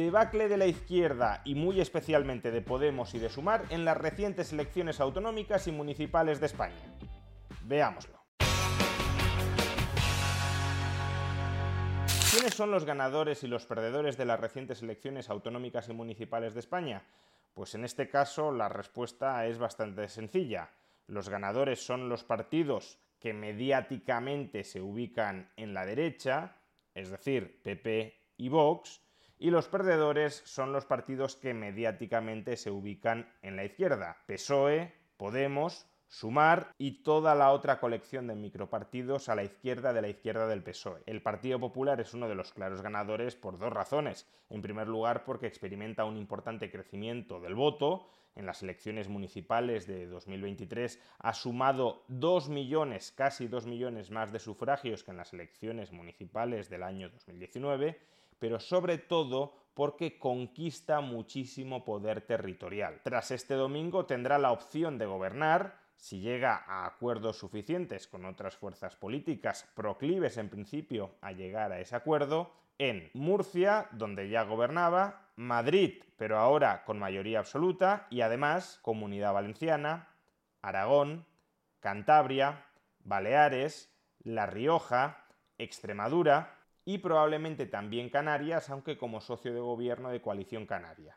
Debacle de la izquierda y muy especialmente de Podemos y de Sumar en las recientes elecciones autonómicas y municipales de España. Veámoslo. ¿Quiénes son los ganadores y los perdedores de las recientes elecciones autonómicas y municipales de España? Pues en este caso la respuesta es bastante sencilla. Los ganadores son los partidos que mediáticamente se ubican en la derecha, es decir, PP y Vox, y los perdedores son los partidos que mediáticamente se ubican en la izquierda, PSOE, Podemos, Sumar y toda la otra colección de micropartidos a la izquierda de la izquierda del PSOE. El Partido Popular es uno de los claros ganadores por dos razones. En primer lugar, porque experimenta un importante crecimiento del voto. En las elecciones municipales de 2023 ha sumado 2 millones, casi 2 millones más de sufragios que en las elecciones municipales del año 2019, pero sobre todo porque conquista muchísimo poder territorial. Tras este domingo tendrá la opción de gobernar, si llega a acuerdos suficientes con otras fuerzas políticas proclives en principio a llegar a ese acuerdo, en Murcia, donde ya gobernaba, Madrid, pero ahora con mayoría absoluta, y además Comunidad Valenciana, Aragón, Cantabria, Baleares, La Rioja, Extremadura y probablemente también Canarias, aunque como socio de gobierno de Coalición Canaria.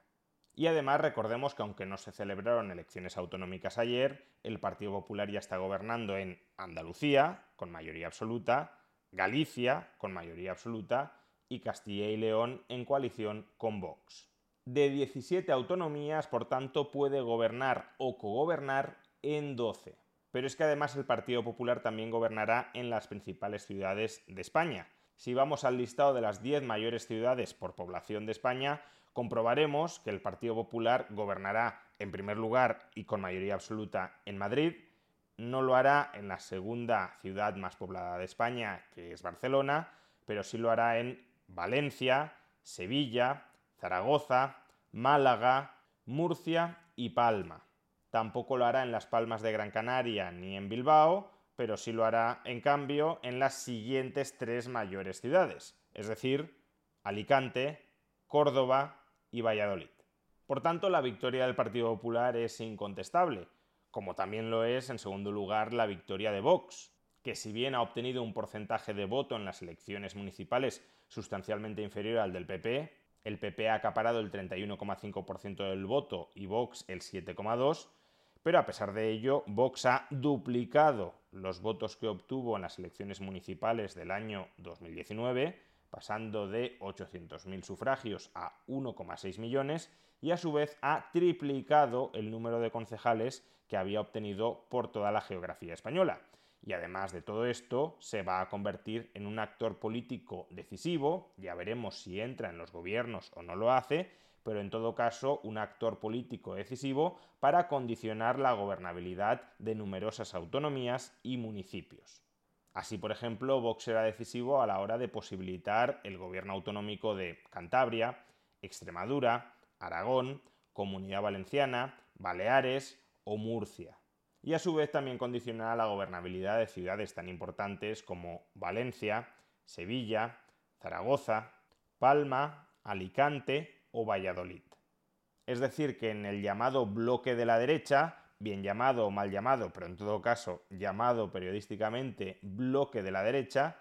Y además recordemos que aunque no se celebraron elecciones autonómicas ayer, el Partido Popular ya está gobernando en Andalucía, con mayoría absoluta, Galicia, con mayoría absoluta, y Castilla y León en coalición con Vox. De 17 autonomías, por tanto, puede gobernar o cogobernar en 12. Pero es que además el Partido Popular también gobernará en las principales ciudades de España. Si vamos al listado de las 10 mayores ciudades por población de España, comprobaremos que el Partido Popular gobernará en primer lugar y con mayoría absoluta en Madrid, no lo hará en la segunda ciudad más poblada de España, que es Barcelona, pero sí lo hará en Valencia, Sevilla, Zaragoza, Málaga, Murcia y Palma. Tampoco lo hará en las Palmas de Gran Canaria ni en Bilbao, pero sí lo hará, en cambio, en las siguientes tres mayores ciudades, es decir, Alicante, Córdoba y Valladolid. Por tanto, la victoria del Partido Popular es incontestable, como también lo es, en segundo lugar, la victoria de Vox, que si bien ha obtenido un porcentaje de voto en las elecciones municipales sustancialmente inferior al del PP, el PP ha acaparado el 31,5% del voto y Vox el 7,2%, pero a pesar de ello, Vox ha duplicado los votos que obtuvo en las elecciones municipales del año 2019, pasando de 800.000 sufragios a 1,6 millones, y a su vez ha triplicado el número de concejales que había obtenido por toda la geografía española. Y además de todo esto, se va a convertir en un actor político decisivo, ya veremos si entra en los gobiernos o no lo hace, pero en todo caso un actor político decisivo para condicionar la gobernabilidad de numerosas autonomías y municipios. Así, por ejemplo, Vox será decisivo a la hora de posibilitar el gobierno autonómico de Cantabria, Extremadura, Aragón, Comunidad Valenciana, Baleares o Murcia. Y a su vez también condicionará la gobernabilidad de ciudades tan importantes como Valencia, Sevilla, Zaragoza, Palma, Alicante o Valladolid. Es decir, que en el llamado bloque de la derecha, bien llamado o mal llamado, pero en todo caso llamado periodísticamente bloque de la derecha,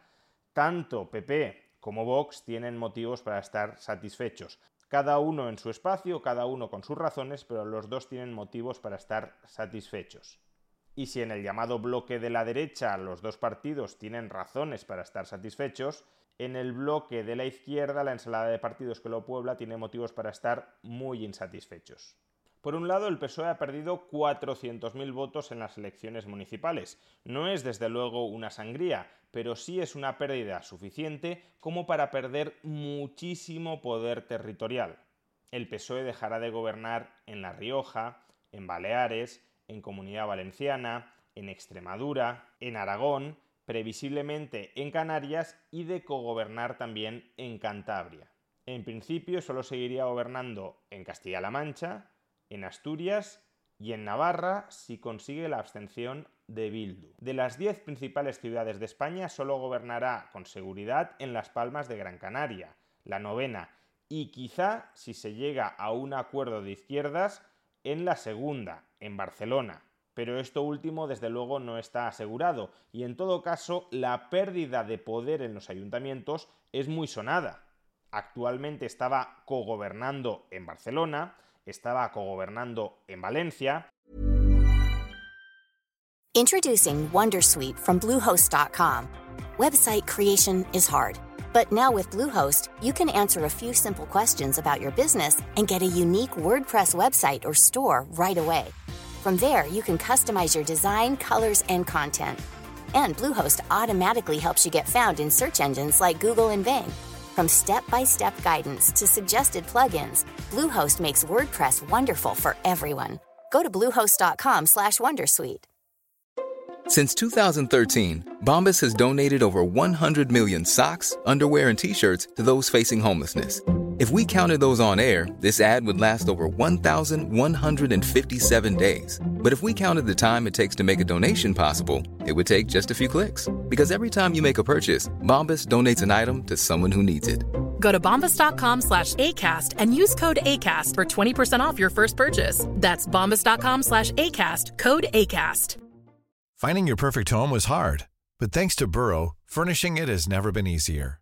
tanto PP como Vox tienen motivos para estar satisfechos. Cada uno en su espacio, cada uno con sus razones, pero los dos tienen motivos para estar satisfechos. Y si en el llamado bloque de la derecha los dos partidos tienen razones para estar satisfechos, en el bloque de la izquierda la ensalada de partidos que lo puebla tiene motivos para estar muy insatisfechos. Por un lado, el PSOE ha perdido 400.000 votos en las elecciones municipales. No es desde luego una sangría, pero sí es una pérdida suficiente como para perder muchísimo poder territorial. El PSOE dejará de gobernar en La Rioja, en Baleares, en Comunidad Valenciana, en Extremadura, en Aragón, previsiblemente en Canarias y de cogobernar también en Cantabria. En principio solo seguiría gobernando en Castilla-La Mancha, en Asturias y en Navarra si consigue la abstención de Bildu. De las 10 principales ciudades de España solo gobernará con seguridad en Las Palmas de Gran Canaria, la novena, y quizá, si se llega a un acuerdo de izquierdas, en la segunda, en Barcelona. Pero esto último desde luego no está asegurado y en todo caso la pérdida de poder en los ayuntamientos es muy sonada. Actualmente estaba cogobernando en Barcelona, estaba cogobernando en Valencia. Introducing Wondersuite from Bluehost.com. Website creation is hard, but now with Bluehost, you can answer a few simple questions about your business and get a unique WordPress website or store right away. From there, you can customize your design, colors, and content. And Bluehost automatically helps you get found in search engines like Google and Bing. From step-by-step guidance to suggested plugins, Bluehost makes WordPress wonderful for everyone. Go to bluehost.com/wondersuite. Since 2013, Bombas has donated over 100 million socks, underwear, and t-shirts to those facing homelessness. If we counted those on air, this ad would last over 1,157 days. But if we counted the time it takes to make a donation possible, it would take just a few clicks. Because every time you make a purchase, Bombas donates an item to someone who needs it. Go to bombas.com slash ACAST and use code ACAST for 20% off your first purchase. That's bombas.com slash ACAST, code ACAST. Finding your perfect home was hard, but thanks to Burrow, furnishing it has never been easier.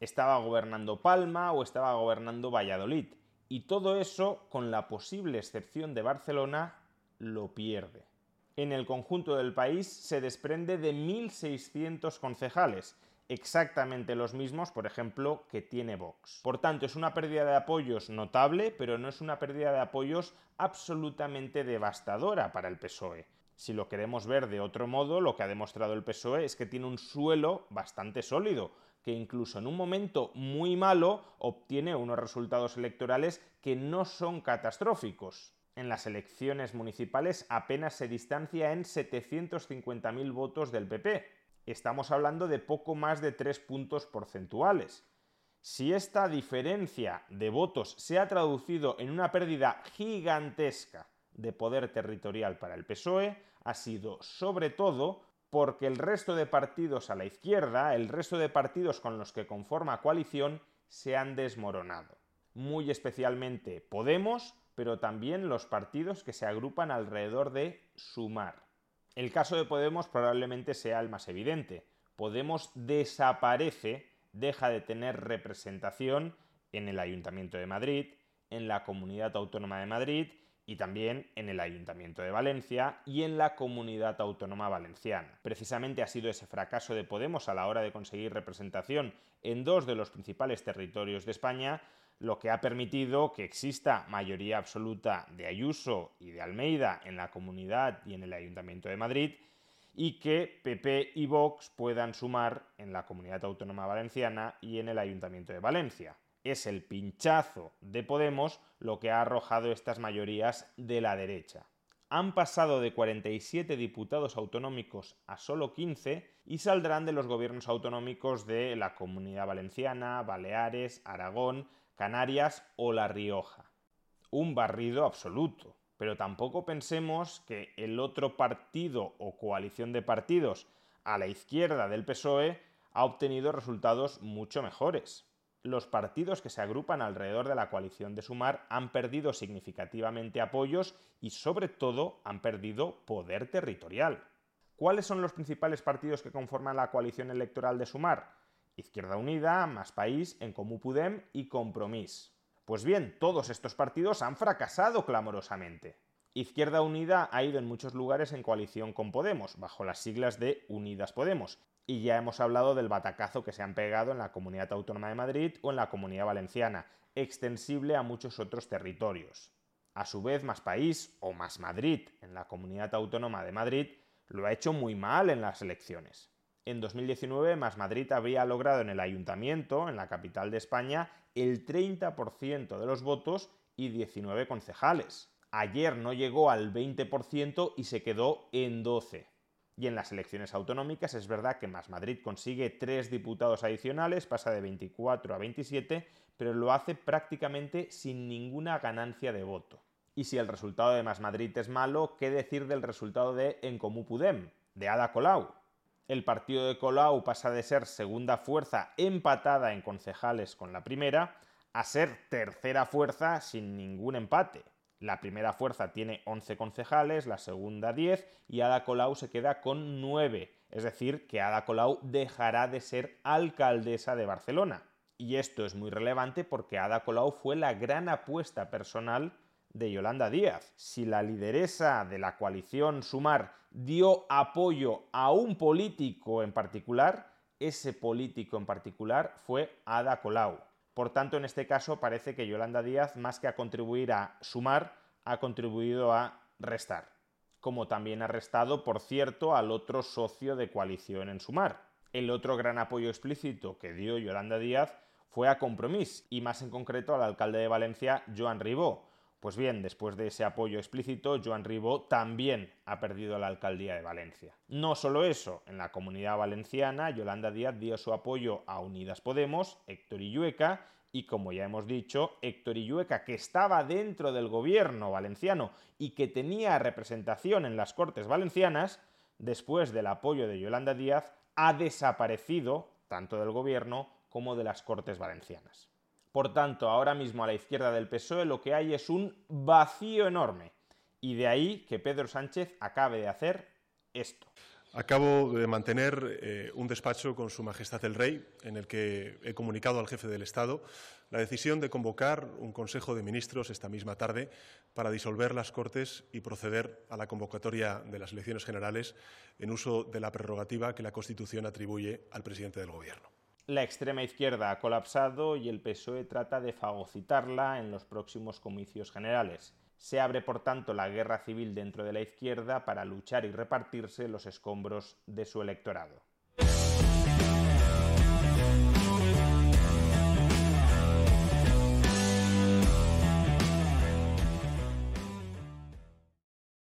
estaba gobernando Palma o estaba gobernando Valladolid. Y todo eso, con la posible excepción de Barcelona, lo pierde. En el conjunto del país se desprende de 1.600 concejales, exactamente los mismos, por ejemplo, que tiene Vox. Por tanto, es una pérdida de apoyos notable, pero no es una pérdida de apoyos absolutamente devastadora para el PSOE. Si lo queremos ver de otro modo, lo que ha demostrado el PSOE es que tiene un suelo bastante sólido, que incluso en un momento muy malo obtiene unos resultados electorales que no son catastróficos. En las elecciones municipales apenas se distancia en 750.000 votos del PP. Estamos hablando de poco más de 3 puntos porcentuales. Si esta diferencia de votos se ha traducido en una pérdida gigantesca de poder territorial para el PSOE, ha sido sobre todo porque el resto de partidos a la izquierda, el resto de partidos con los que conforma coalición, se han desmoronado. Muy especialmente Podemos, pero también los partidos que se agrupan alrededor de Sumar. El caso de Podemos probablemente sea el más evidente. Podemos desaparece, deja de tener representación en el Ayuntamiento de Madrid, en la Comunidad Autónoma de Madrid y también en el Ayuntamiento de Valencia y en la Comunidad Autónoma Valenciana. Precisamente ha sido ese fracaso de Podemos a la hora de conseguir representación en dos de los principales territorios de España lo que ha permitido que exista mayoría absoluta de Ayuso y de Almeida en la comunidad y en el Ayuntamiento de Madrid y que PP y Vox puedan sumar en la Comunidad Autónoma Valenciana y en el Ayuntamiento de Valencia es el pinchazo de Podemos lo que ha arrojado estas mayorías de la derecha. Han pasado de 47 diputados autonómicos a solo 15 y saldrán de los gobiernos autonómicos de la Comunidad Valenciana, Baleares, Aragón, Canarias o La Rioja. Un barrido absoluto. Pero tampoco pensemos que el otro partido o coalición de partidos a la izquierda del PSOE ha obtenido resultados mucho mejores. Los partidos que se agrupan alrededor de la coalición de Sumar han perdido significativamente apoyos y sobre todo han perdido poder territorial. ¿Cuáles son los principales partidos que conforman la coalición electoral de Sumar? Izquierda Unida, Más País, En Comú y Compromís. Pues bien, todos estos partidos han fracasado clamorosamente. Izquierda Unida ha ido en muchos lugares en coalición con Podemos, bajo las siglas de Unidas Podemos, y ya hemos hablado del batacazo que se han pegado en la Comunidad Autónoma de Madrid o en la Comunidad Valenciana, extensible a muchos otros territorios. A su vez, Más País o Más Madrid en la Comunidad Autónoma de Madrid lo ha hecho muy mal en las elecciones. En 2019, Más Madrid habría logrado en el ayuntamiento, en la capital de España, el 30% de los votos y 19 concejales. Ayer no llegó al 20% y se quedó en 12. Y en las elecciones autonómicas es verdad que Más Madrid consigue tres diputados adicionales, pasa de 24 a 27, pero lo hace prácticamente sin ninguna ganancia de voto. Y si el resultado de Más Madrid es malo, ¿qué decir del resultado de En Comú Pudem, de Ada Colau? El partido de Colau pasa de ser segunda fuerza empatada en concejales con la primera a ser tercera fuerza sin ningún empate. La primera fuerza tiene 11 concejales, la segunda 10 y Ada Colau se queda con 9. Es decir, que Ada Colau dejará de ser alcaldesa de Barcelona. Y esto es muy relevante porque Ada Colau fue la gran apuesta personal de Yolanda Díaz. Si la lideresa de la coalición Sumar dio apoyo a un político en particular, ese político en particular fue Ada Colau. Por tanto, en este caso parece que Yolanda Díaz, más que a contribuir a sumar, ha contribuido a restar. Como también ha restado, por cierto, al otro socio de coalición en sumar. El otro gran apoyo explícito que dio Yolanda Díaz fue a Compromís, y más en concreto al alcalde de Valencia, Joan Ribó, pues bien, después de ese apoyo explícito, Joan Ribó también ha perdido la alcaldía de Valencia. No solo eso, en la comunidad valenciana, Yolanda Díaz dio su apoyo a Unidas Podemos, Héctor Illueca, y como ya hemos dicho, Héctor Illueca, que estaba dentro del gobierno valenciano y que tenía representación en las Cortes Valencianas, después del apoyo de Yolanda Díaz, ha desaparecido tanto del gobierno como de las Cortes Valencianas. Por tanto, ahora mismo a la izquierda del PSOE lo que hay es un vacío enorme. Y de ahí que Pedro Sánchez acabe de hacer esto. Acabo de mantener eh, un despacho con Su Majestad el Rey, en el que he comunicado al jefe del Estado la decisión de convocar un Consejo de Ministros esta misma tarde para disolver las Cortes y proceder a la convocatoria de las elecciones generales en uso de la prerrogativa que la Constitución atribuye al presidente del Gobierno. La extrema izquierda ha colapsado y el PSOE trata de fagocitarla en los próximos comicios generales. Se abre, por tanto, la guerra civil dentro de la izquierda para luchar y repartirse los escombros de su electorado.